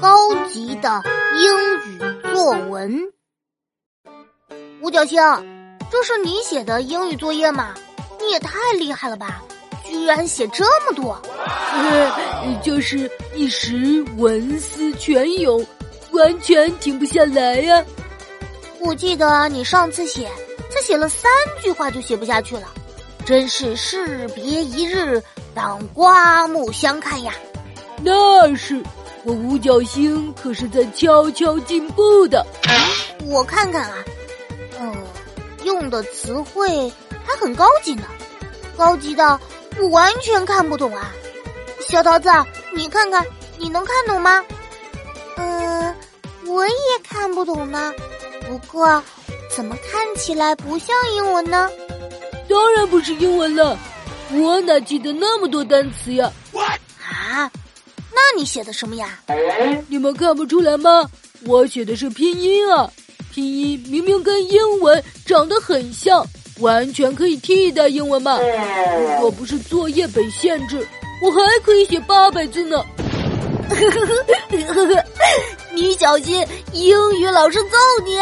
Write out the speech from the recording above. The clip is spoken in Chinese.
高级的英语作文。五角星，这是你写的英语作业吗？你也太厉害了吧！居然写这么多。就是一时文思泉涌，完全停不下来呀。我记得你上次写，才写了三句话就写不下去了，真是士别一日，当刮目相看呀。那是。我五角星可是在悄悄进步的，我看看啊，哦，用的词汇还很高级呢，高级到我完全看不懂啊。小桃子，你看看，你能看懂吗？嗯，我也看不懂呢。不过，怎么看起来不像英文呢？当然不是英文了，我哪记得那么多单词呀？啊？那你写的什么呀？你们看不出来吗？我写的是拼音啊！拼音明明跟英文长得很像，完全可以替代英文嘛。如果不是作业本限制，我还可以写八百字呢。你小心，英语老师揍你！